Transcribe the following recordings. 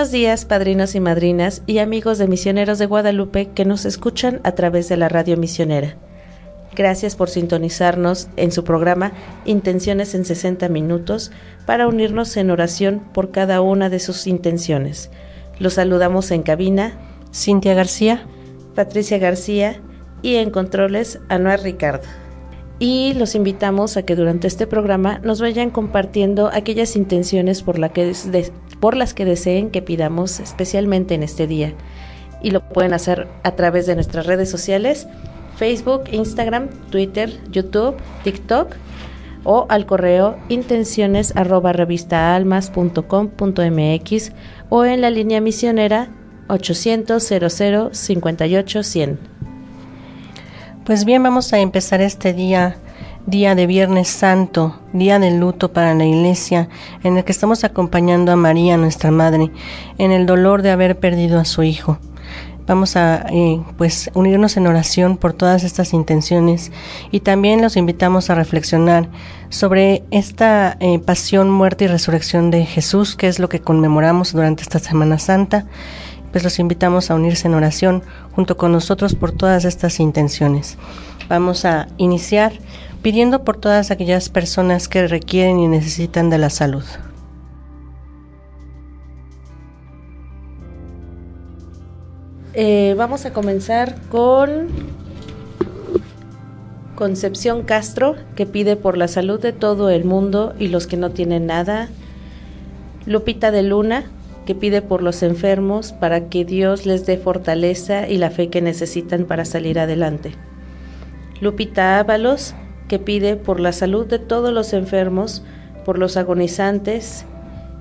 Buenos días, padrinos y madrinas y amigos de Misioneros de Guadalupe que nos escuchan a través de la radio misionera. Gracias por sintonizarnos en su programa Intenciones en 60 Minutos para unirnos en oración por cada una de sus intenciones. Los saludamos en cabina Cintia García, Patricia García y en controles Anuar Ricardo. Y los invitamos a que durante este programa nos vayan compartiendo aquellas intenciones por, la que por las que deseen que pidamos especialmente en este día. Y lo pueden hacer a través de nuestras redes sociales, Facebook, Instagram, Twitter, YouTube, TikTok o al correo intenciones arroba o en la línea misionera 800 00 58 100. Pues bien, vamos a empezar este día día de Viernes Santo, día de luto para la Iglesia, en el que estamos acompañando a María, nuestra Madre, en el dolor de haber perdido a su Hijo. Vamos a eh, pues unirnos en oración por todas estas intenciones y también los invitamos a reflexionar sobre esta eh, pasión, muerte y resurrección de Jesús, que es lo que conmemoramos durante esta Semana Santa. Pues los invitamos a unirse en oración junto con nosotros por todas estas intenciones. Vamos a iniciar pidiendo por todas aquellas personas que requieren y necesitan de la salud. Eh, vamos a comenzar con Concepción Castro, que pide por la salud de todo el mundo y los que no tienen nada. Lupita de Luna, que pide por los enfermos para que Dios les dé fortaleza y la fe que necesitan para salir adelante. Lupita Ábalos, que pide por la salud de todos los enfermos, por los agonizantes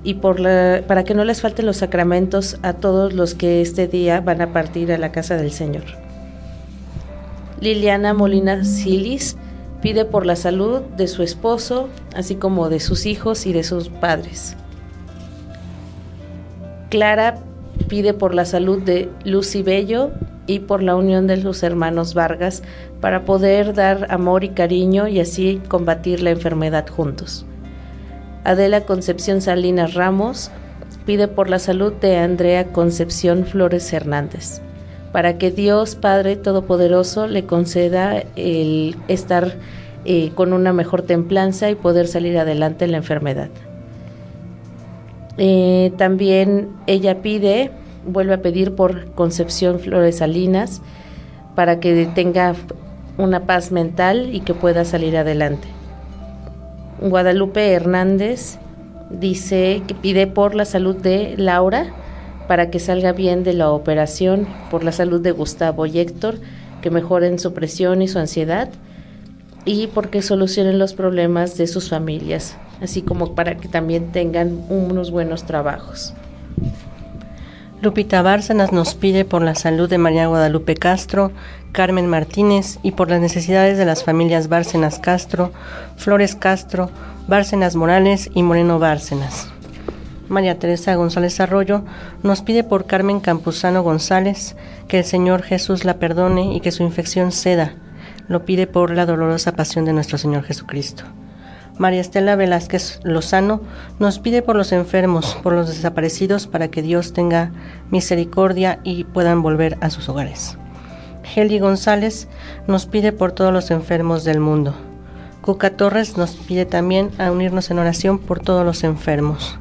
y por la, para que no les falten los sacramentos a todos los que este día van a partir a la casa del Señor. Liliana Molina Silis pide por la salud de su esposo, así como de sus hijos y de sus padres. Clara pide por la salud de Lucy Bello y por la unión de los hermanos Vargas para poder dar amor y cariño y así combatir la enfermedad juntos. Adela Concepción Salinas Ramos pide por la salud de Andrea Concepción Flores Hernández, para que Dios Padre Todopoderoso le conceda el estar eh, con una mejor templanza y poder salir adelante en la enfermedad. Eh, también ella pide vuelve a pedir por Concepción Flores Salinas para que tenga una paz mental y que pueda salir adelante. Guadalupe Hernández dice que pide por la salud de Laura para que salga bien de la operación, por la salud de Gustavo y Héctor, que mejoren su presión y su ansiedad y porque solucionen los problemas de sus familias, así como para que también tengan unos buenos trabajos. Lupita Bárcenas nos pide por la salud de María Guadalupe Castro, Carmen Martínez y por las necesidades de las familias Bárcenas Castro, Flores Castro, Bárcenas Morales y Moreno Bárcenas. María Teresa González Arroyo nos pide por Carmen Campuzano González que el Señor Jesús la perdone y que su infección ceda. Lo pide por la dolorosa pasión de nuestro Señor Jesucristo. María Estela Velázquez Lozano nos pide por los enfermos, por los desaparecidos, para que Dios tenga misericordia y puedan volver a sus hogares. Heli González nos pide por todos los enfermos del mundo. Cuca Torres nos pide también a unirnos en oración por todos los enfermos.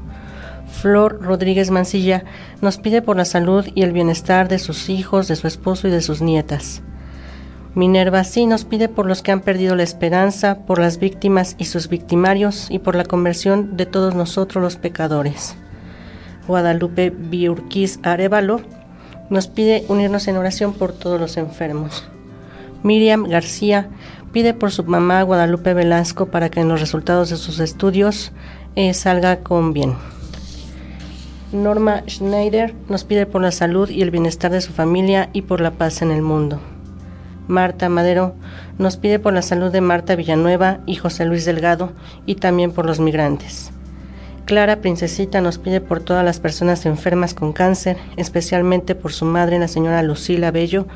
Flor Rodríguez Mancilla nos pide por la salud y el bienestar de sus hijos, de su esposo y de sus nietas. Minerva sí nos pide por los que han perdido la esperanza, por las víctimas y sus victimarios y por la conversión de todos nosotros los pecadores. Guadalupe Biurquiz Arevalo nos pide unirnos en oración por todos los enfermos. Miriam García pide por su mamá Guadalupe Velasco para que en los resultados de sus estudios eh, salga con bien. Norma Schneider nos pide por la salud y el bienestar de su familia y por la paz en el mundo. Marta Madero nos pide por la salud de Marta Villanueva y José Luis Delgado y también por los migrantes. Clara Princesita nos pide por todas las personas enfermas con cáncer, especialmente por su madre, la señora Lucila Bello,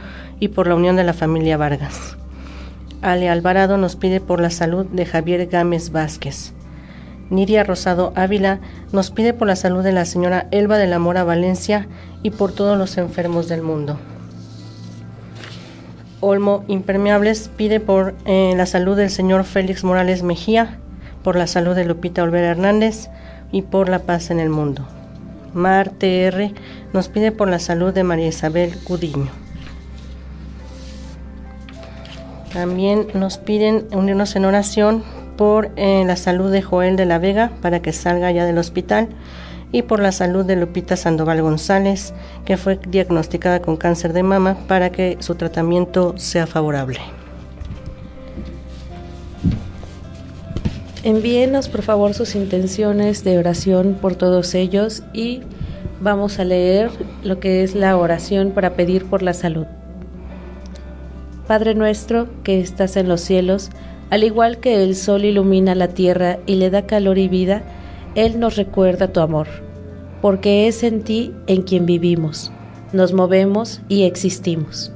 y por la unión de la familia Vargas. Ale Alvarado nos pide por la salud de Javier Gámez Vázquez. Nidia Rosado Ávila nos pide por la salud de la señora Elba de la Mora Valencia y por todos los enfermos del mundo. Olmo Impermeables pide por eh, la salud del señor Félix Morales Mejía, por la salud de Lupita Olvera Hernández y por la paz en el mundo. Mar TR nos pide por la salud de María Isabel Cudiño. También nos piden unirnos en oración por eh, la salud de Joel de la Vega para que salga ya del hospital y por la salud de Lupita Sandoval González, que fue diagnosticada con cáncer de mama, para que su tratamiento sea favorable. Envíenos por favor sus intenciones de oración por todos ellos y vamos a leer lo que es la oración para pedir por la salud. Padre nuestro que estás en los cielos, al igual que el sol ilumina la tierra y le da calor y vida, Él nos recuerda tu amor, porque es en ti en quien vivimos, nos movemos y existimos.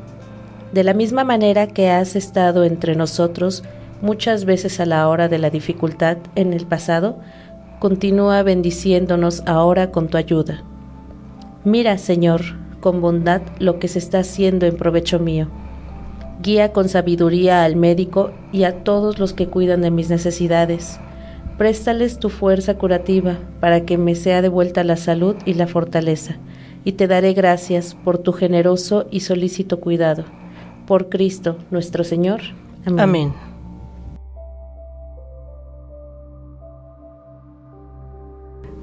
De la misma manera que has estado entre nosotros muchas veces a la hora de la dificultad en el pasado, continúa bendiciéndonos ahora con tu ayuda. Mira, Señor, con bondad lo que se está haciendo en provecho mío Guía con sabiduría al médico y a todos los que cuidan de mis necesidades. Préstales tu fuerza curativa para que me sea devuelta la salud y la fortaleza, y te daré gracias por tu generoso y solícito cuidado. Por Cristo nuestro Señor. Amén.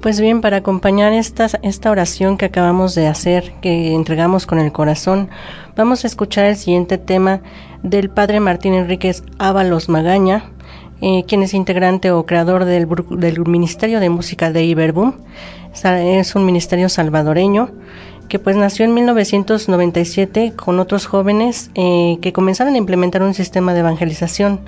Pues bien, para acompañar esta, esta oración que acabamos de hacer, que entregamos con el corazón, vamos a escuchar el siguiente tema del Padre Martín Enríquez Ábalos Magaña, eh, quien es integrante o creador del, Ministerio de Música de Iberboom. Es un ministerio salvadoreño que pues nació en 1997 con otros jóvenes eh, que comenzaron a implementar un sistema de evangelización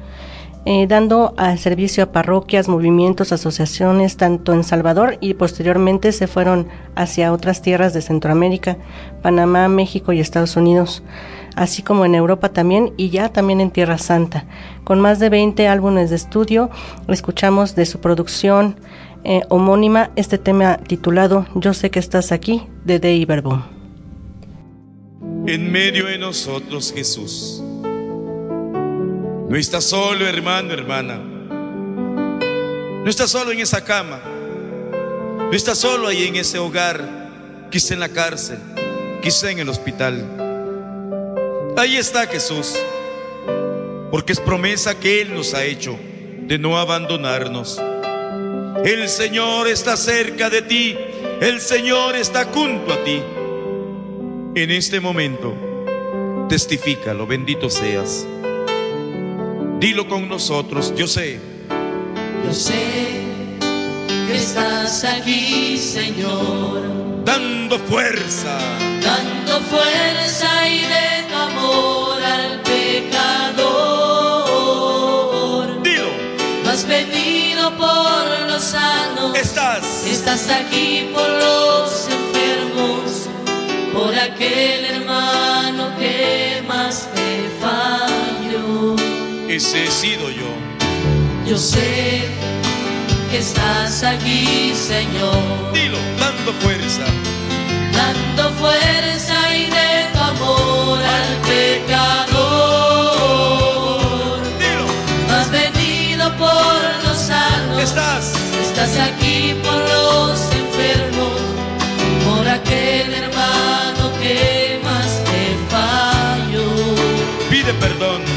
eh, dando al servicio a parroquias, movimientos, asociaciones, tanto en Salvador y posteriormente se fueron hacia otras tierras de Centroamérica, Panamá, México y Estados Unidos, así como en Europa también y ya también en Tierra Santa. Con más de 20 álbumes de estudio, escuchamos de su producción eh, homónima este tema titulado Yo sé que estás aquí, de Dei Verbum. En medio de nosotros, Jesús no estás solo, hermano, hermana. No estás solo en esa cama. No estás solo ahí en ese hogar, quizá en la cárcel, quizá en el hospital. Ahí está Jesús, porque es promesa que Él nos ha hecho de no abandonarnos. El Señor está cerca de ti, el Señor está junto a ti. En este momento, testifícalo, bendito seas. Dilo con nosotros, yo sé. Yo sé que estás aquí, Señor. Dando fuerza. Dando fuerza y de amor al pecador. Dilo. has venido por los sanos. Estás. Estás aquí por los enfermos. Por aquel hermano que más te falló ese he sido yo. Yo sé que estás aquí, Señor. Dilo, dando fuerza. Dando fuerza y de tu amor al pecador. Dilo. Has venido por los sanos. Estás. Estás aquí por los enfermos. Por aquel hermano que más te falló. Pide perdón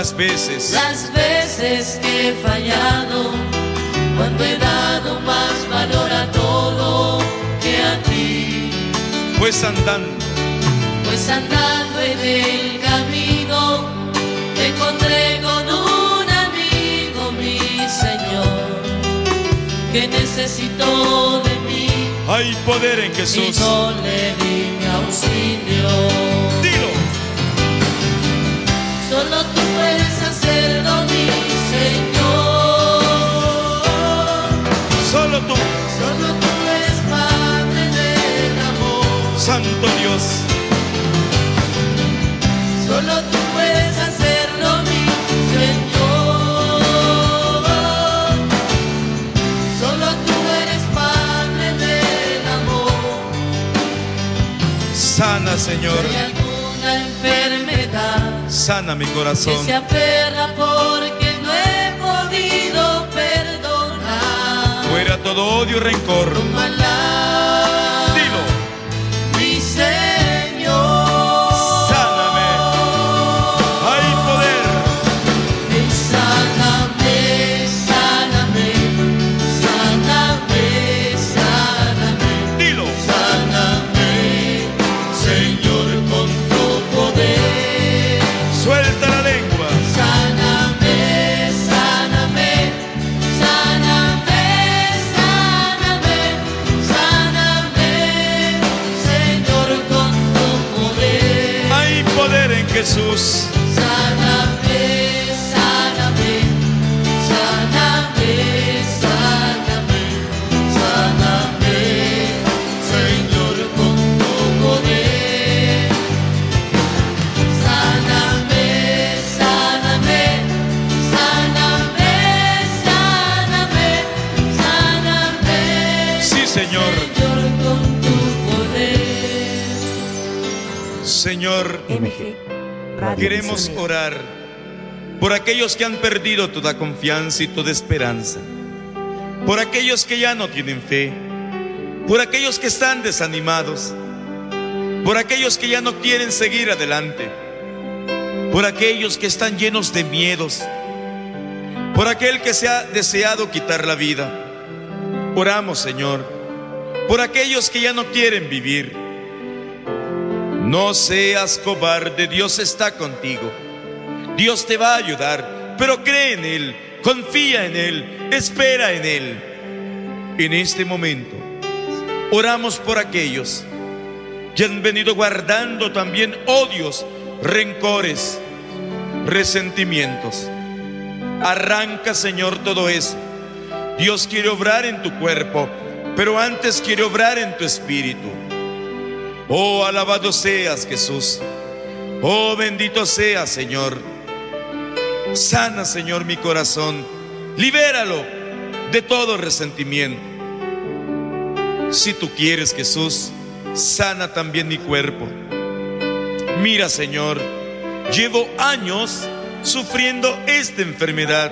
las veces, las veces que he fallado, cuando he dado más valor a todo que a ti. pues andando, Pues andando en el camino, me encontré con un amigo, mi Señor, que necesitó de mí hay poder en y Jesús. yo le di mi auxilio. Solo tú puedes hacerlo, mi Señor. solo tú, Solo tú eres Padre del amor. Santo Dios, Solo tú puedes hacerlo, mi Señor. Solo tú eres Padre del amor. sana Señor, Si hay alguna enfermedad sana mi que corazón. se aferra porque no he podido perdonar. Fuera todo odio y rencor. Tómala, Jesús. Queremos orar por aquellos que han perdido toda confianza y toda esperanza. Por aquellos que ya no tienen fe. Por aquellos que están desanimados. Por aquellos que ya no quieren seguir adelante. Por aquellos que están llenos de miedos. Por aquel que se ha deseado quitar la vida. Oramos, Señor, por aquellos que ya no quieren vivir. No seas cobarde, Dios está contigo. Dios te va a ayudar, pero cree en Él, confía en Él, espera en Él. En este momento, oramos por aquellos que han venido guardando también odios, rencores, resentimientos. Arranca, Señor, todo eso. Dios quiere obrar en tu cuerpo, pero antes quiere obrar en tu espíritu. Oh, alabado seas Jesús. Oh, bendito seas Señor. Sana, Señor, mi corazón. Libéralo de todo resentimiento. Si tú quieres, Jesús, sana también mi cuerpo. Mira, Señor, llevo años sufriendo esta enfermedad.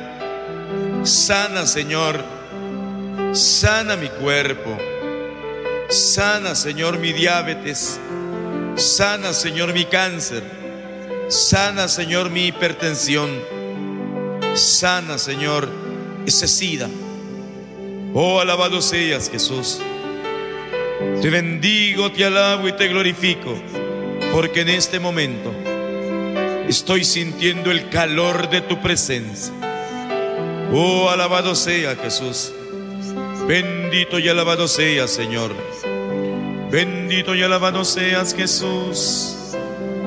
Sana, Señor. Sana mi cuerpo. Sana, Señor, mi diabetes. Sana, Señor, mi cáncer. Sana, Señor, mi hipertensión. Sana, Señor, ese sida. Oh, alabado seas, Jesús. Te bendigo, te alabo y te glorifico, porque en este momento estoy sintiendo el calor de tu presencia. Oh, alabado sea Jesús. Bendito y alabado seas, Señor. Bendito y alabado seas, Jesús.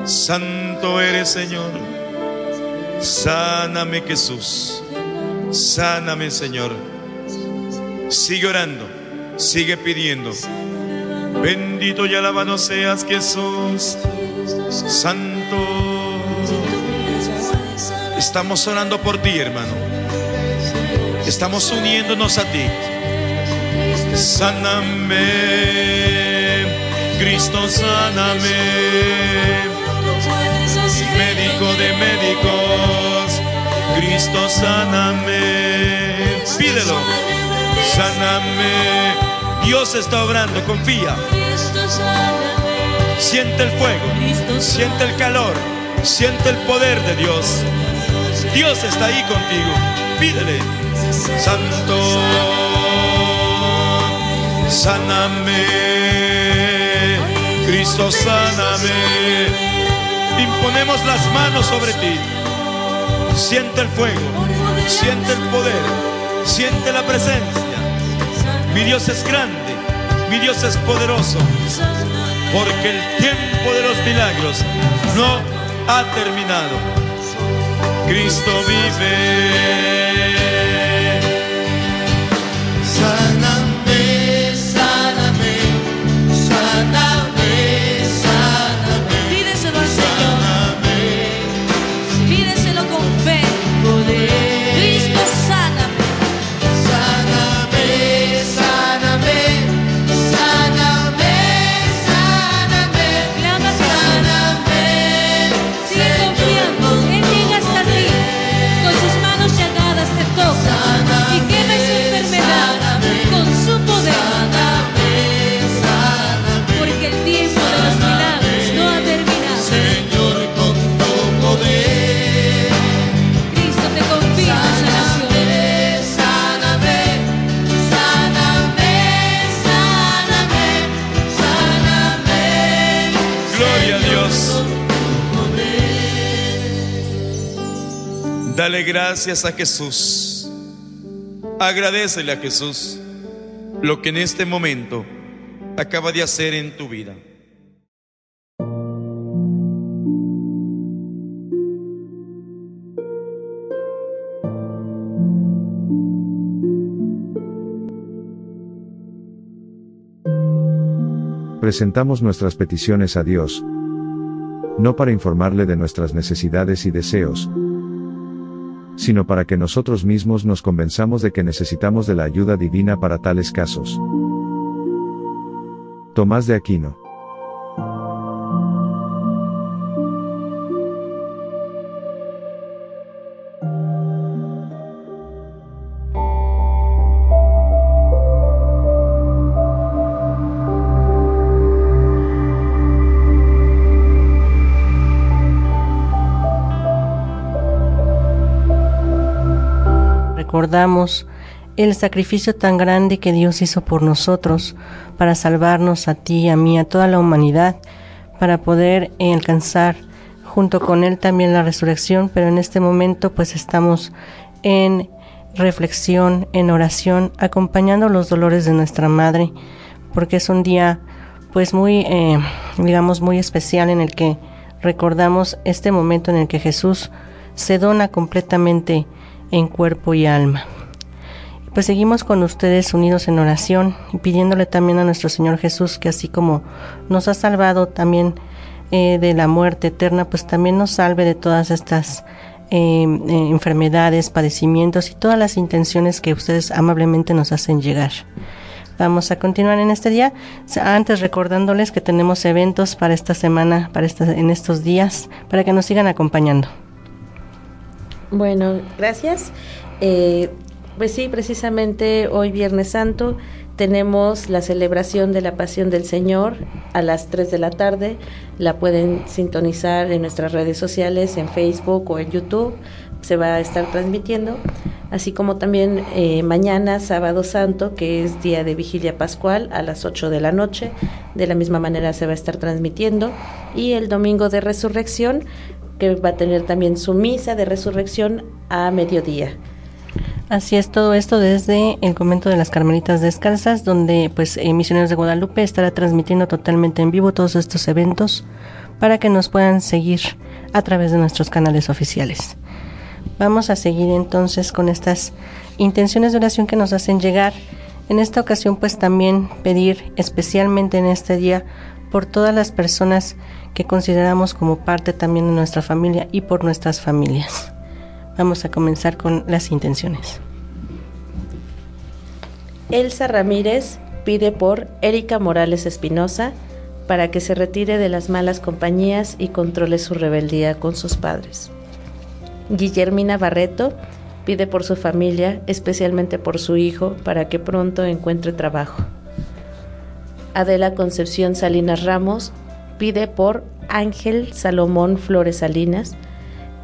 Santo eres, Señor. Sáname, Jesús. Sáname, Señor. Sigue orando, sigue pidiendo. Bendito y alabado seas, Jesús. Santo. Estamos orando por ti, hermano. Estamos uniéndonos a ti. Sáname, Cristo, sáname. Médico de médicos, Cristo, sáname. Pídelo, sáname. Dios está obrando, confía. Siente el fuego, siente el calor, siente el poder de Dios. Dios está ahí contigo. Pídele, Santo, sáname. Cristo, sáname. Imponemos las manos sobre ti. Siente el fuego, siente el poder, siente la presencia. Mi Dios es grande, mi Dios es poderoso, porque el tiempo de los milagros no ha terminado. Cristo vive. Gracias a Jesús. Agradecele a Jesús lo que en este momento acaba de hacer en tu vida. Presentamos nuestras peticiones a Dios, no para informarle de nuestras necesidades y deseos, sino para que nosotros mismos nos convenzamos de que necesitamos de la ayuda divina para tales casos. Tomás de Aquino. Recordamos el sacrificio tan grande que Dios hizo por nosotros para salvarnos a ti, a mí, a toda la humanidad, para poder eh, alcanzar junto con Él también la resurrección, pero en este momento pues estamos en reflexión, en oración, acompañando los dolores de nuestra Madre, porque es un día pues muy, eh, digamos, muy especial en el que recordamos este momento en el que Jesús se dona completamente en cuerpo y alma. Pues seguimos con ustedes unidos en oración y pidiéndole también a nuestro Señor Jesús que así como nos ha salvado también eh, de la muerte eterna, pues también nos salve de todas estas eh, eh, enfermedades, padecimientos y todas las intenciones que ustedes amablemente nos hacen llegar. Vamos a continuar en este día. Antes recordándoles que tenemos eventos para esta semana, para esta, en estos días, para que nos sigan acompañando. Bueno, gracias. Eh, pues sí, precisamente hoy Viernes Santo tenemos la celebración de la Pasión del Señor a las 3 de la tarde. La pueden sintonizar en nuestras redes sociales, en Facebook o en YouTube. Se va a estar transmitiendo. Así como también eh, mañana, sábado santo, que es día de vigilia pascual, a las 8 de la noche. De la misma manera se va a estar transmitiendo. Y el domingo de resurrección, que va a tener también su misa de resurrección a mediodía. Así es, todo esto desde el convento de las Carmelitas Descalzas, donde pues eh, Misioneros de Guadalupe estará transmitiendo totalmente en vivo todos estos eventos para que nos puedan seguir a través de nuestros canales oficiales. Vamos a seguir entonces con estas intenciones de oración que nos hacen llegar. En esta ocasión pues también pedir especialmente en este día por todas las personas que consideramos como parte también de nuestra familia y por nuestras familias. Vamos a comenzar con las intenciones. Elsa Ramírez pide por Erika Morales Espinosa para que se retire de las malas compañías y controle su rebeldía con sus padres. Guillermina Barreto pide por su familia, especialmente por su hijo, para que pronto encuentre trabajo. Adela Concepción Salinas Ramos pide por Ángel Salomón Flores Salinas,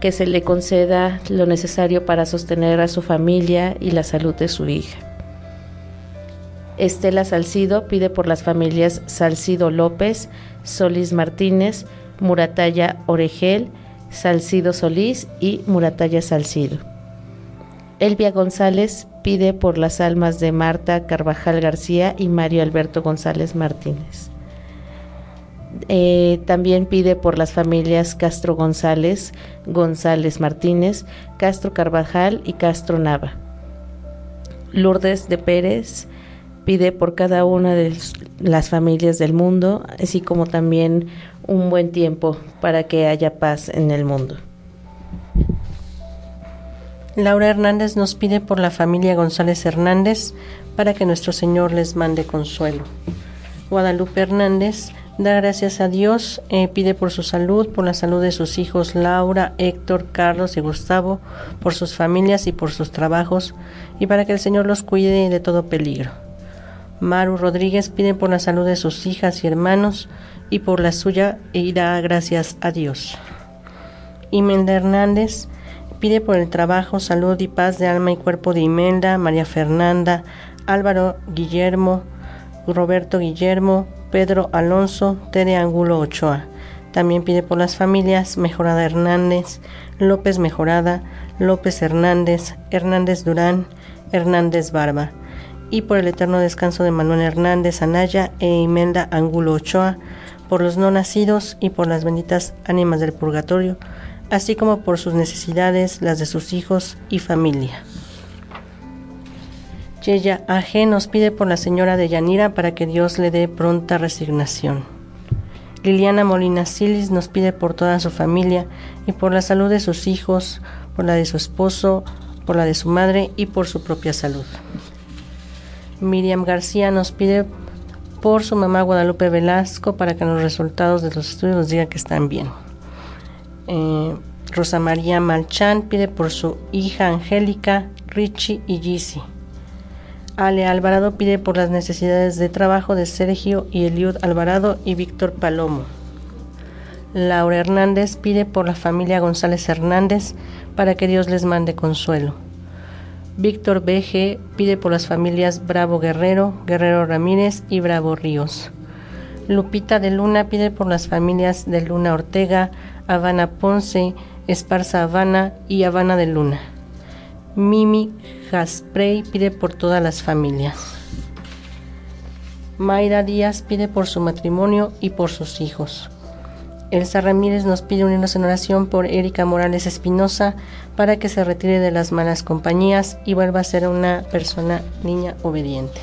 que se le conceda lo necesario para sostener a su familia y la salud de su hija. Estela Salcido pide por las familias Salcido López, Solís Martínez, Murataya Oregel, Salcido Solís y Murataya Salcido. Elvia González pide por las almas de Marta Carvajal García y Mario Alberto González Martínez. Eh, también pide por las familias Castro González, González Martínez, Castro Carvajal y Castro Nava. Lourdes de Pérez pide por cada una de las familias del mundo, así como también un buen tiempo para que haya paz en el mundo. Laura Hernández nos pide por la familia González Hernández para que nuestro Señor les mande consuelo. Guadalupe Hernández da gracias a Dios, eh, pide por su salud, por la salud de sus hijos Laura, Héctor, Carlos y Gustavo, por sus familias y por sus trabajos, y para que el Señor los cuide de todo peligro. Maru Rodríguez pide por la salud de sus hijas y hermanos y por la suya y da gracias a Dios. Imelda Hernández pide por el trabajo, salud y paz de alma y cuerpo de Imelda, María Fernanda, Álvaro Guillermo, Roberto Guillermo, Pedro Alonso, Tere Angulo Ochoa. También pide por las familias Mejorada Hernández, López Mejorada, López Hernández, Hernández Durán, Hernández Barba. Y por el eterno descanso de Manuel Hernández Anaya e Imelda Angulo Ochoa, por los no nacidos y por las benditas ánimas del purgatorio, así como por sus necesidades, las de sus hijos y familia. Yeya Aje nos pide por la señora de Yanira para que Dios le dé pronta resignación. Liliana Molina Silis nos pide por toda su familia y por la salud de sus hijos, por la de su esposo, por la de su madre y por su propia salud. Miriam García nos pide por su mamá Guadalupe Velasco para que los resultados de los estudios nos digan que están bien. Eh, Rosa María Malchán pide por su hija Angélica, Richie y Gizzy. Ale Alvarado pide por las necesidades de trabajo de Sergio y Eliud Alvarado y Víctor Palomo. Laura Hernández pide por la familia González Hernández para que Dios les mande consuelo. Víctor BG pide por las familias Bravo Guerrero, Guerrero Ramírez y Bravo Ríos. Lupita de Luna pide por las familias de Luna Ortega, Habana Ponce, Esparza Habana y Habana de Luna. Mimi Jasprey pide por todas las familias. Mayra Díaz pide por su matrimonio y por sus hijos. Elsa Ramírez nos pide unirnos en oración por Erika Morales Espinosa para que se retire de las malas compañías y vuelva a ser una persona niña obediente.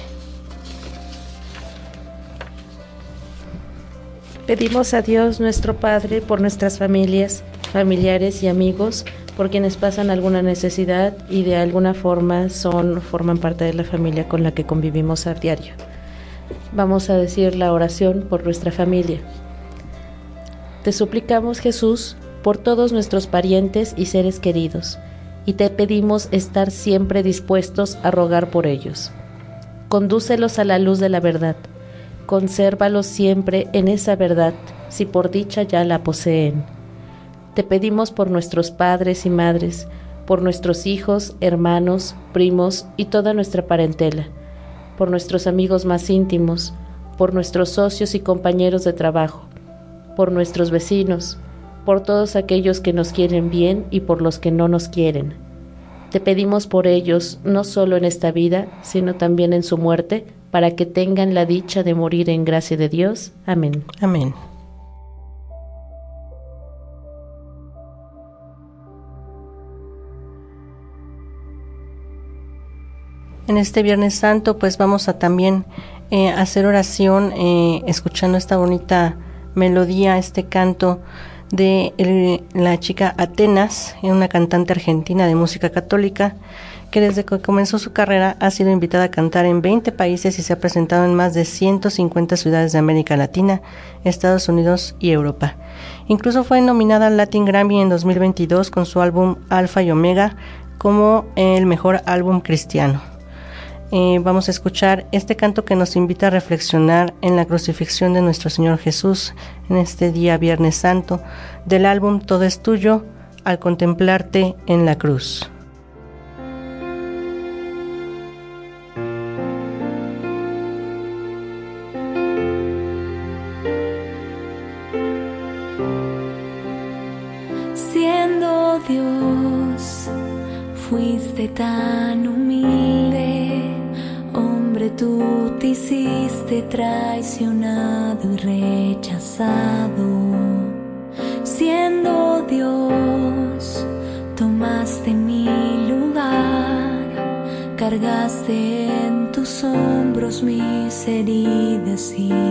Pedimos a Dios nuestro Padre por nuestras familias, familiares y amigos por quienes pasan alguna necesidad y de alguna forma son forman parte de la familia con la que convivimos a diario. Vamos a decir la oración por nuestra familia. Te suplicamos, Jesús, por todos nuestros parientes y seres queridos, y te pedimos estar siempre dispuestos a rogar por ellos. Condúcelos a la luz de la verdad. Consérvalos siempre en esa verdad, si por dicha ya la poseen te pedimos por nuestros padres y madres, por nuestros hijos, hermanos, primos y toda nuestra parentela, por nuestros amigos más íntimos, por nuestros socios y compañeros de trabajo, por nuestros vecinos, por todos aquellos que nos quieren bien y por los que no nos quieren. Te pedimos por ellos, no solo en esta vida, sino también en su muerte, para que tengan la dicha de morir en gracia de Dios. Amén. Amén. En este Viernes Santo pues vamos a también eh, hacer oración eh, escuchando esta bonita melodía, este canto de la chica Atenas, una cantante argentina de música católica que desde que comenzó su carrera ha sido invitada a cantar en 20 países y se ha presentado en más de 150 ciudades de América Latina, Estados Unidos y Europa. Incluso fue nominada al Latin Grammy en 2022 con su álbum Alfa y Omega como el mejor álbum cristiano. Eh, vamos a escuchar este canto que nos invita a reflexionar en la crucifixión de nuestro Señor Jesús en este día Viernes Santo del álbum Todo es tuyo, al contemplarte en la cruz. Siendo Dios, tomaste mi lugar, cargaste en tus hombros mis heridas y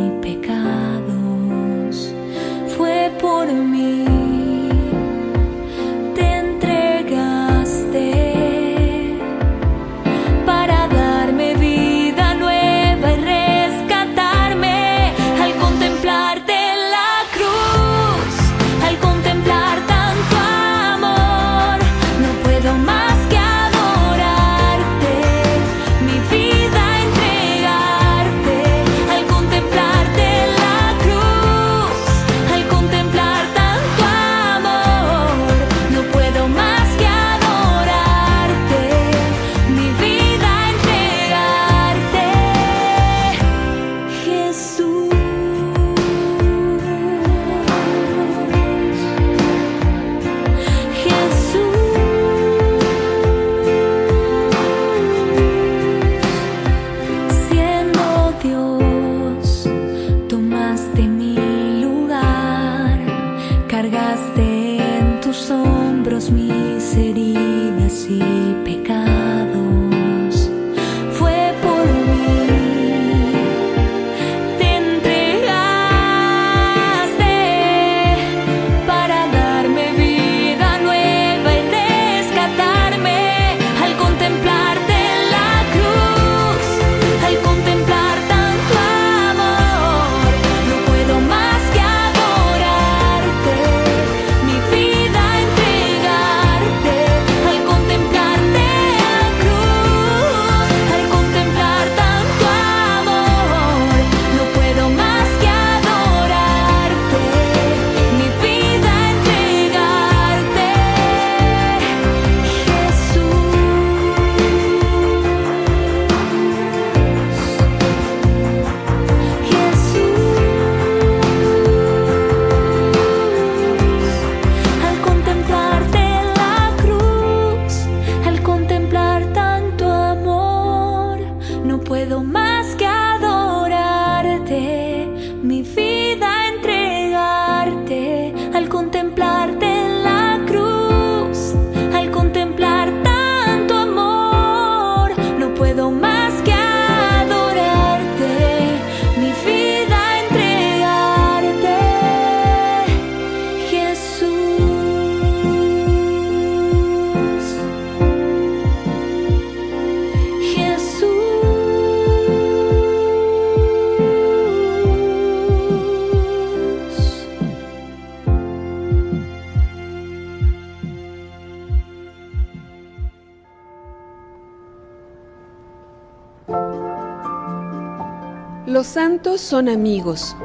son amigos,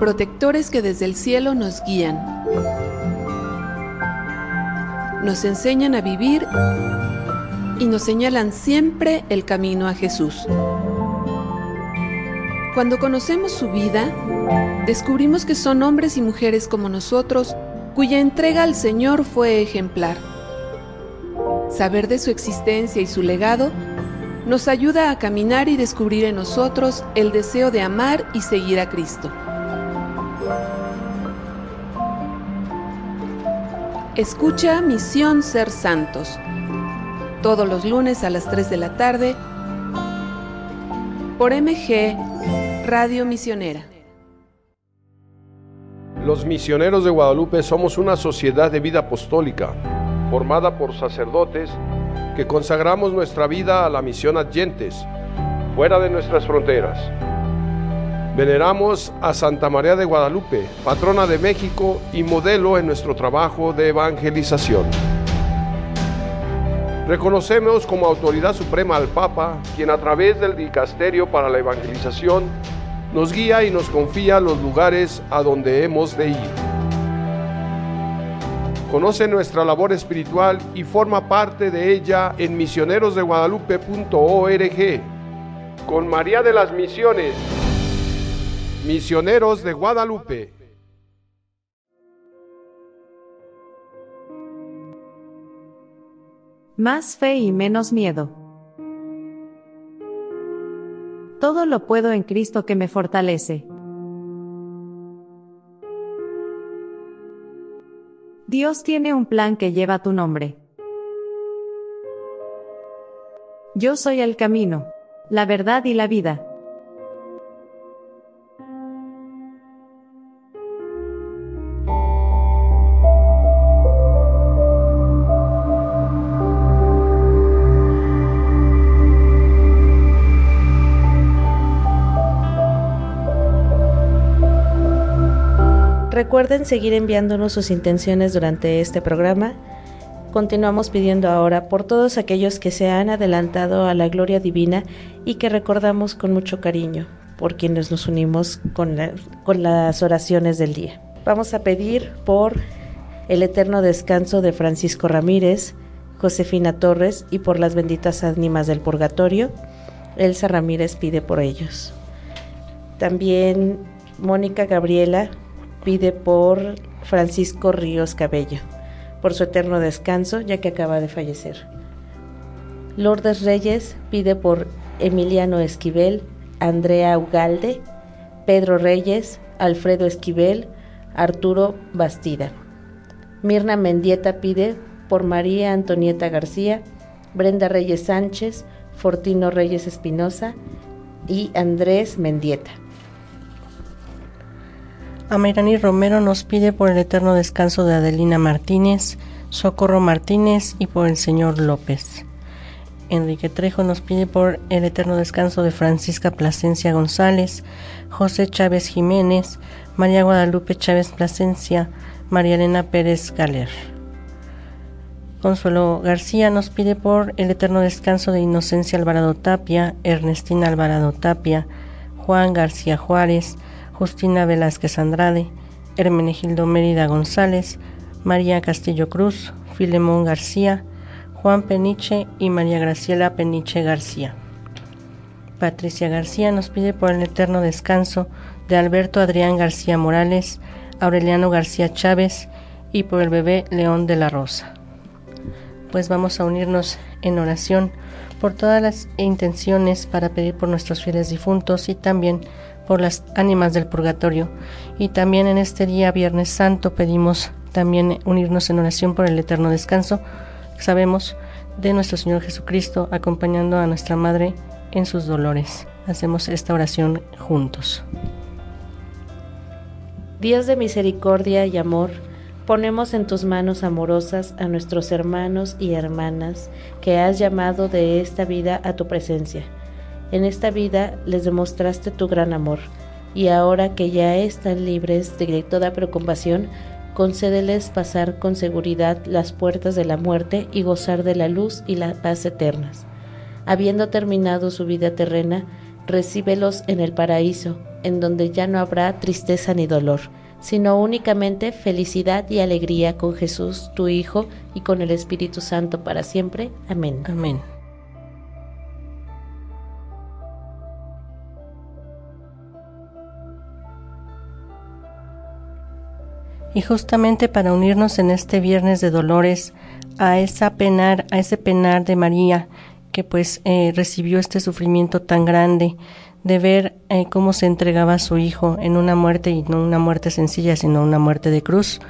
protectores que desde el cielo nos guían, nos enseñan a vivir y nos señalan siempre el camino a Jesús. Cuando conocemos su vida, descubrimos que son hombres y mujeres como nosotros, cuya entrega al Señor fue ejemplar. Saber de su existencia y su legado nos ayuda a caminar y descubrir en nosotros el deseo de amar y seguir a Cristo. Escucha Misión Ser Santos, todos los lunes a las 3 de la tarde, por MG Radio Misionera. Los misioneros de Guadalupe somos una sociedad de vida apostólica, formada por sacerdotes que consagramos nuestra vida a la misión adyentes, fuera de nuestras fronteras. Veneramos a Santa María de Guadalupe, patrona de México y modelo en nuestro trabajo de evangelización. Reconocemos como autoridad suprema al Papa, quien a través del Dicasterio para la Evangelización nos guía y nos confía los lugares a donde hemos de ir. Conoce nuestra labor espiritual y forma parte de ella en misionerosdeguadalupe.org. Con María de las Misiones, Misioneros de Guadalupe. Más fe y menos miedo. Todo lo puedo en Cristo que me fortalece. Dios tiene un plan que lleva tu nombre. Yo soy el camino, la verdad y la vida. Recuerden seguir enviándonos sus intenciones durante este programa. Continuamos pidiendo ahora por todos aquellos que se han adelantado a la gloria divina y que recordamos con mucho cariño, por quienes nos unimos con, con las oraciones del día. Vamos a pedir por el eterno descanso de Francisco Ramírez, Josefina Torres y por las benditas ánimas del purgatorio. Elsa Ramírez pide por ellos. También Mónica Gabriela pide por Francisco Ríos Cabello, por su eterno descanso, ya que acaba de fallecer. Lourdes Reyes pide por Emiliano Esquivel, Andrea Ugalde, Pedro Reyes, Alfredo Esquivel, Arturo Bastida. Mirna Mendieta pide por María Antonieta García, Brenda Reyes Sánchez, Fortino Reyes Espinosa y Andrés Mendieta. Amirani Romero nos pide por el eterno descanso de Adelina Martínez, Socorro Martínez y por el señor López. Enrique Trejo nos pide por el eterno descanso de Francisca Plasencia González, José Chávez Jiménez, María Guadalupe Chávez Plasencia, María Elena Pérez Galer. Consuelo García nos pide por el eterno descanso de Inocencia Alvarado Tapia, Ernestina Alvarado Tapia, Juan García Juárez, Justina Velázquez Andrade, Hermenegildo Mérida González, María Castillo Cruz, Filemón García, Juan Peniche y María Graciela Peniche García. Patricia García nos pide por el eterno descanso de Alberto Adrián García Morales, Aureliano García Chávez y por el bebé León de la Rosa. Pues vamos a unirnos en oración por todas las intenciones para pedir por nuestros fieles difuntos y también por las ánimas del purgatorio. Y también en este día, Viernes Santo, pedimos también unirnos en oración por el eterno descanso, sabemos, de nuestro Señor Jesucristo, acompañando a nuestra Madre en sus dolores. Hacemos esta oración juntos. Dios de misericordia y amor, ponemos en tus manos amorosas a nuestros hermanos y hermanas que has llamado de esta vida a tu presencia en esta vida les demostraste tu gran amor, y ahora que ya están libres de toda preocupación, concédeles pasar con seguridad las puertas de la muerte y gozar de la luz y la paz eternas. Habiendo terminado su vida terrena, recíbelos en el paraíso, en donde ya no habrá tristeza ni dolor, sino únicamente felicidad y alegría con Jesús, tu Hijo, y con el Espíritu Santo para siempre. Amén. Amén. Y justamente para unirnos en este viernes de dolores a esa penar, a ese penar de María que pues eh, recibió este sufrimiento tan grande de ver eh, cómo se entregaba a su hijo en una muerte y no una muerte sencilla, sino una muerte de cruz.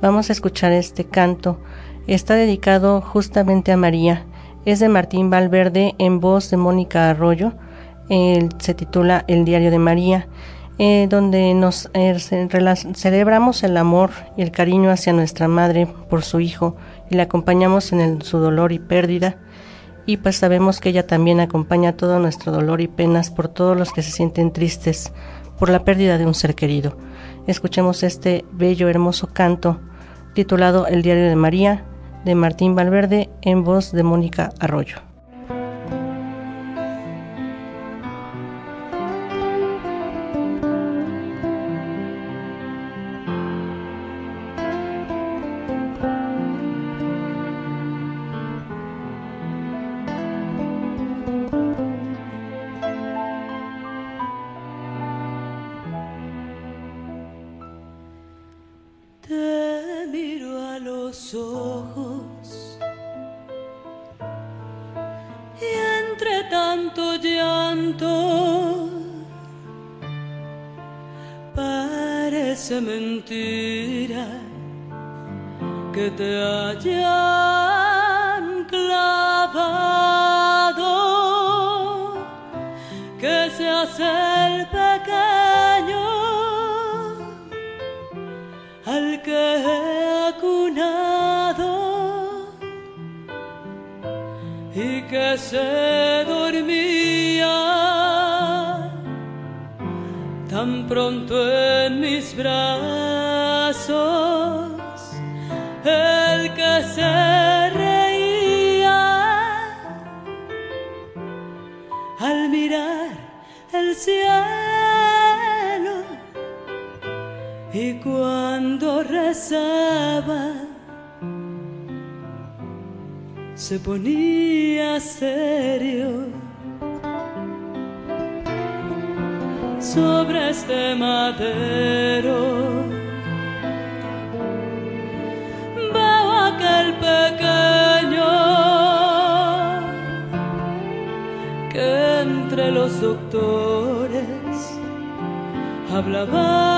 Vamos a escuchar este canto. Está dedicado justamente a María. Es de Martín Valverde en voz de Mónica Arroyo. se titula El diario de María eh, donde nos eh, celebramos el amor y el cariño hacia nuestra madre por su hijo y la acompañamos en su dolor y pérdida. Y pues sabemos que ella también acompaña todo nuestro dolor y penas por todos los que se sienten tristes por la pérdida de un ser querido. Escuchemos este bello, hermoso canto titulado El Diario de María de Martín Valverde en voz de Mónica Arroyo. se ponía serio. Sobre este madero veo aquel pequeño que entre los doctores hablaba.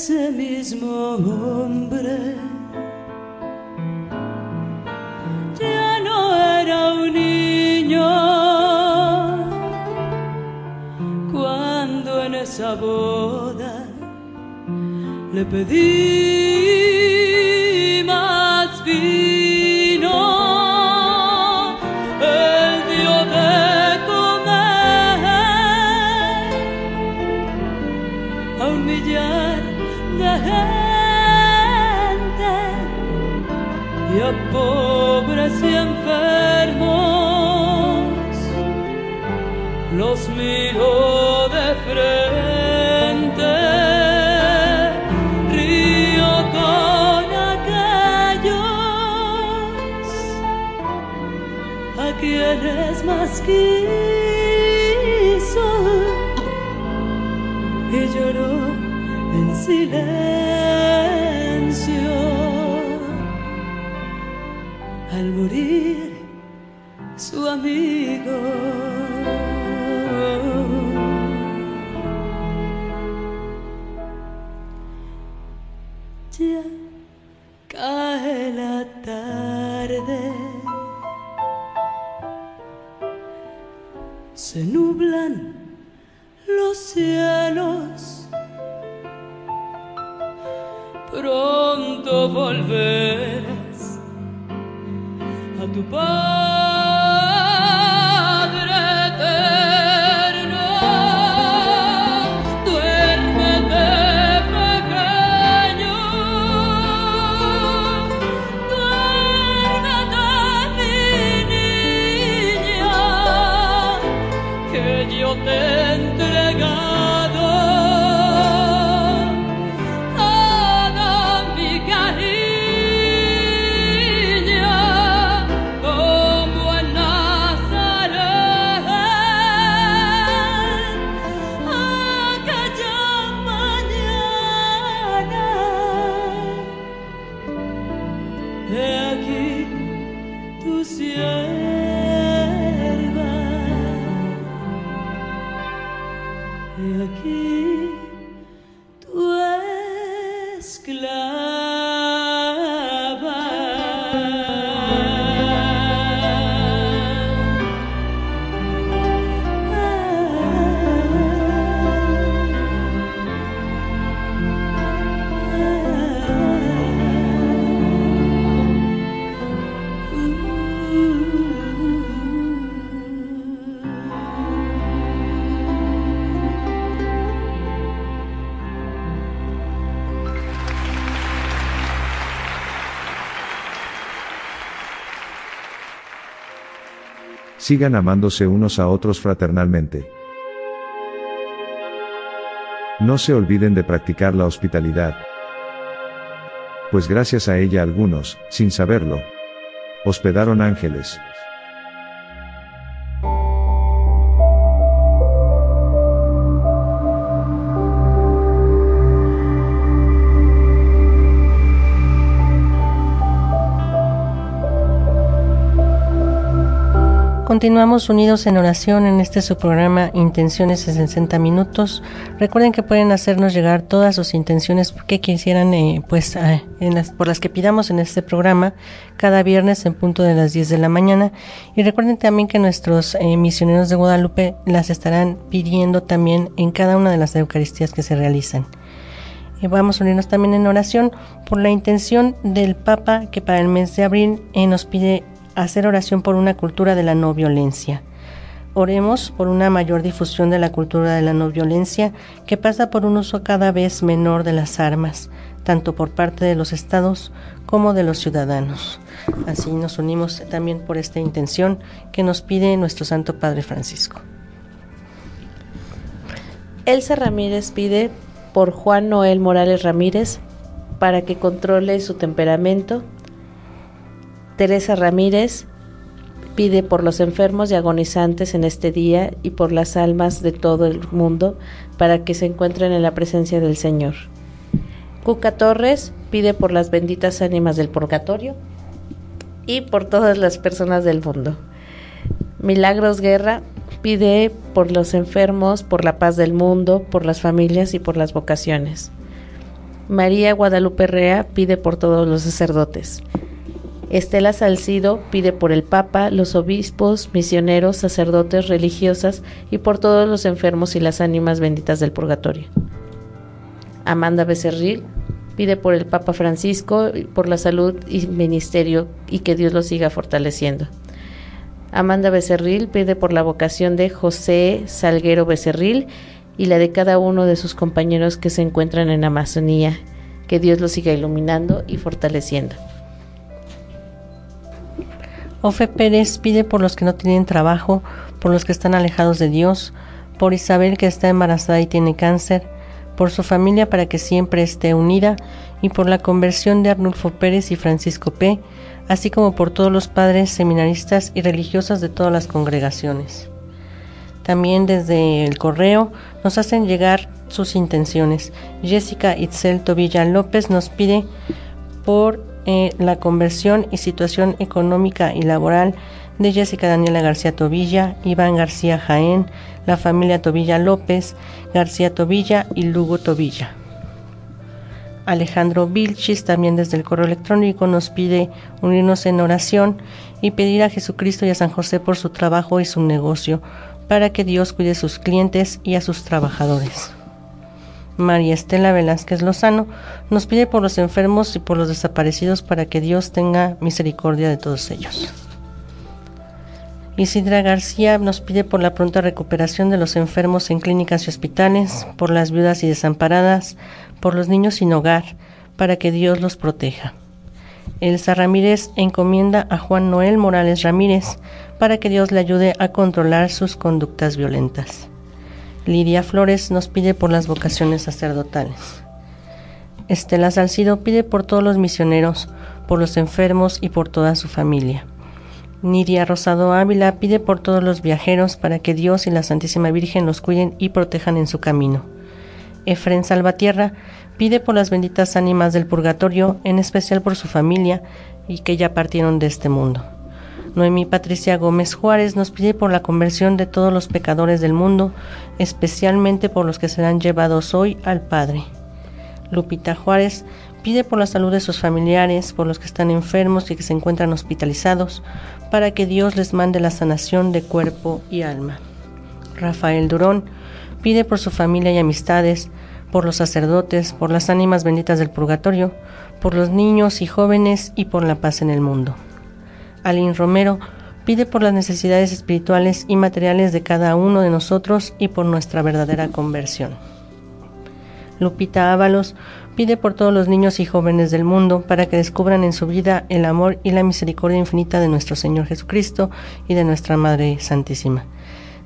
ese mismo hombre. Ya no era un niño cuando en esa boda le pedí Sigan amándose unos a otros fraternalmente. No se olviden de practicar la hospitalidad. Pues gracias a ella algunos, sin saberlo, hospedaron ángeles. Continuamos unidos en oración en este su programa Intenciones en 60 minutos. Recuerden que pueden hacernos llegar todas sus intenciones que quisieran, eh, pues, las, por las que pidamos en este programa cada viernes en punto de las 10 de la mañana. Y recuerden también que nuestros eh, misioneros de Guadalupe las estarán pidiendo también en cada una de las Eucaristías que se realizan. Vamos a unirnos también en oración por la intención del Papa que para el mes de abril eh, nos pide hacer oración por una cultura de la no violencia. Oremos por una mayor difusión de la cultura de la no violencia que pasa por un uso cada vez menor de las armas, tanto por parte de los estados como de los ciudadanos. Así nos unimos también por esta intención que nos pide nuestro Santo Padre Francisco. Elsa Ramírez pide por Juan Noel Morales Ramírez para que controle su temperamento. Teresa Ramírez pide por los enfermos y agonizantes en este día y por las almas de todo el mundo para que se encuentren en la presencia del Señor. Cuca Torres pide por las benditas ánimas del purgatorio y por todas las personas del mundo. Milagros Guerra pide por los enfermos, por la paz del mundo, por las familias y por las vocaciones. María Guadalupe Rea pide por todos los sacerdotes. Estela Salcido pide por el Papa, los obispos, misioneros, sacerdotes, religiosas y por todos los enfermos y las ánimas benditas del purgatorio. Amanda Becerril pide por el Papa Francisco, por la salud y ministerio y que Dios lo siga fortaleciendo. Amanda Becerril pide por la vocación de José Salguero Becerril y la de cada uno de sus compañeros que se encuentran en Amazonía. Que Dios los siga iluminando y fortaleciendo. Ofe Pérez pide por los que no tienen trabajo, por los que están alejados de Dios, por Isabel que está embarazada y tiene cáncer, por su familia para que siempre esté unida y por la conversión de Arnulfo Pérez y Francisco P., así como por todos los padres seminaristas y religiosas de todas las congregaciones. También desde el correo nos hacen llegar sus intenciones. Jessica Itzel Tobilla López nos pide por eh, la conversión y situación económica y laboral de Jessica Daniela García Tobilla, Iván García Jaén, la familia Tobilla López, García Tobilla y Lugo Tobilla. Alejandro Vilchis también desde el correo electrónico nos pide unirnos en oración y pedir a Jesucristo y a San José por su trabajo y su negocio, para que Dios cuide a sus clientes y a sus trabajadores. María Estela Velázquez Lozano nos pide por los enfermos y por los desaparecidos para que Dios tenga misericordia de todos ellos. Isidra García nos pide por la pronta recuperación de los enfermos en clínicas y hospitales, por las viudas y desamparadas, por los niños sin hogar, para que Dios los proteja. Elsa Ramírez encomienda a Juan Noel Morales Ramírez para que Dios le ayude a controlar sus conductas violentas. Lidia Flores nos pide por las vocaciones sacerdotales. Estela Salcido pide por todos los misioneros, por los enfermos y por toda su familia. Nidia Rosado Ávila pide por todos los viajeros para que Dios y la Santísima Virgen los cuiden y protejan en su camino. Efren Salvatierra pide por las benditas ánimas del purgatorio, en especial por su familia y que ya partieron de este mundo. Noemí Patricia Gómez Juárez nos pide por la conversión de todos los pecadores del mundo, especialmente por los que serán llevados hoy al Padre. Lupita Juárez pide por la salud de sus familiares, por los que están enfermos y que se encuentran hospitalizados, para que Dios les mande la sanación de cuerpo y alma. Rafael Durón pide por su familia y amistades, por los sacerdotes, por las ánimas benditas del purgatorio, por los niños y jóvenes y por la paz en el mundo. Aline Romero pide por las necesidades espirituales y materiales de cada uno de nosotros y por nuestra verdadera conversión. Lupita Ábalos pide por todos los niños y jóvenes del mundo para que descubran en su vida el amor y la misericordia infinita de nuestro Señor Jesucristo y de nuestra Madre Santísima.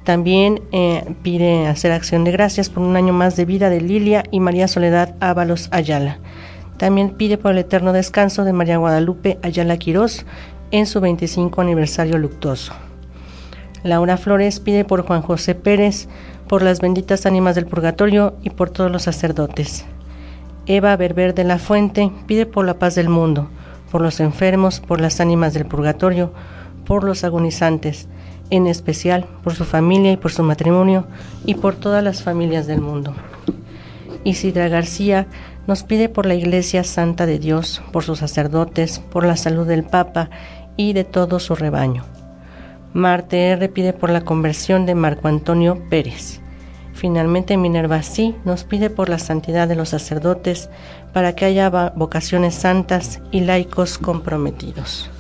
También eh, pide hacer acción de gracias por un año más de vida de Lilia y María Soledad Ábalos Ayala. También pide por el eterno descanso de María Guadalupe Ayala Quirós en su 25 aniversario luctuoso. Laura Flores pide por Juan José Pérez, por las benditas ánimas del purgatorio y por todos los sacerdotes. Eva Berber de la Fuente pide por la paz del mundo, por los enfermos, por las ánimas del purgatorio, por los agonizantes, en especial por su familia y por su matrimonio y por todas las familias del mundo. Isidra García nos pide por la Iglesia Santa de Dios, por sus sacerdotes, por la salud del Papa y de todo su rebaño. Marte R pide por la conversión de Marco Antonio Pérez. Finalmente Minerva sí nos pide por la santidad de los sacerdotes para que haya vocaciones santas y laicos comprometidos.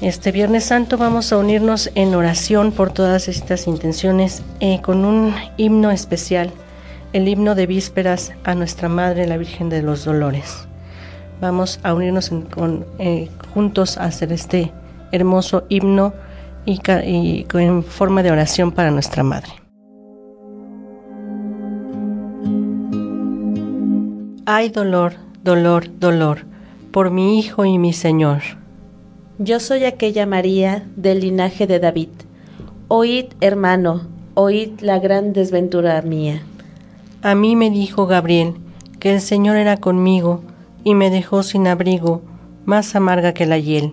Este Viernes Santo vamos a unirnos en oración por todas estas intenciones eh, con un himno especial el himno de vísperas a nuestra Madre, la Virgen de los Dolores. Vamos a unirnos eh, juntos a hacer este hermoso himno y, y en forma de oración para nuestra Madre. Ay dolor, dolor, dolor, por mi Hijo y mi Señor. Yo soy aquella María del linaje de David. Oíd, hermano, oíd la gran desventura mía. A mí me dijo Gabriel que el Señor era conmigo y me dejó sin abrigo, más amarga que la hiel.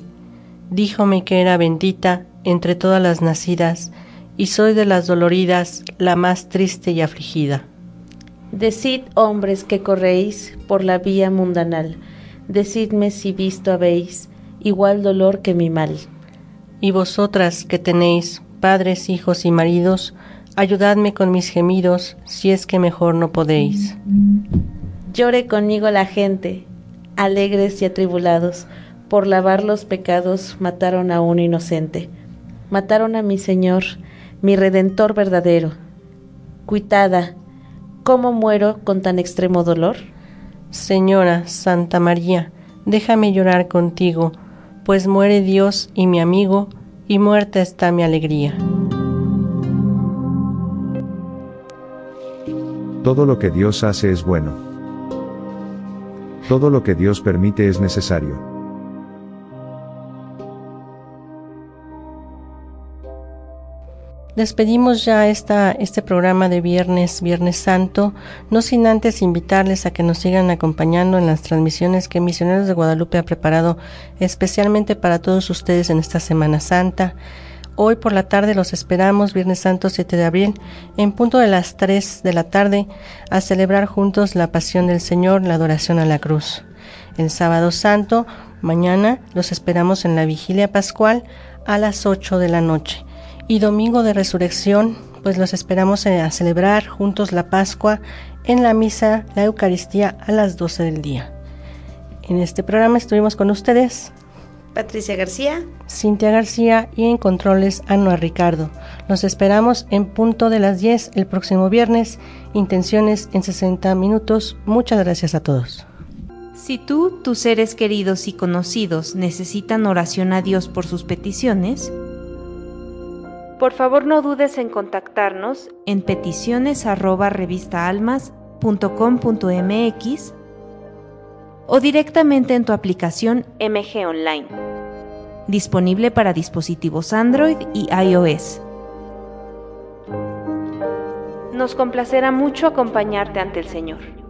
Díjome que era bendita entre todas las nacidas, y soy de las doloridas la más triste y afligida. Decid, hombres que corréis por la vía mundanal, decidme si visto habéis igual dolor que mi mal. Y vosotras que tenéis padres, hijos y maridos, Ayudadme con mis gemidos, si es que mejor no podéis. Llore conmigo la gente, alegres y atribulados, por lavar los pecados mataron a un inocente. Mataron a mi Señor, mi Redentor verdadero. Cuitada, ¿cómo muero con tan extremo dolor? Señora Santa María, déjame llorar contigo, pues muere Dios y mi amigo, y muerta está mi alegría. Todo lo que Dios hace es bueno. Todo lo que Dios permite es necesario. Despedimos ya esta, este programa de viernes, Viernes Santo, no sin antes invitarles a que nos sigan acompañando en las transmisiones que Misioneros de Guadalupe ha preparado especialmente para todos ustedes en esta Semana Santa. Hoy por la tarde los esperamos, Viernes Santo 7 de abril, en punto de las 3 de la tarde, a celebrar juntos la pasión del Señor, la adoración a la cruz. El sábado santo, mañana, los esperamos en la vigilia pascual a las 8 de la noche. Y domingo de resurrección, pues los esperamos a celebrar juntos la Pascua en la misa, la Eucaristía a las 12 del día. En este programa estuvimos con ustedes Patricia García, Cintia García y en controles Anoa Ricardo. Nos esperamos en punto de las 10 el próximo viernes. Intenciones en 60 minutos. Muchas gracias a todos. Si tú, tus seres queridos y conocidos necesitan oración a Dios por sus peticiones, por favor no dudes en contactarnos en peticiones o directamente en tu aplicación MG Online, disponible para dispositivos Android y iOS. Nos complacerá mucho acompañarte ante el Señor.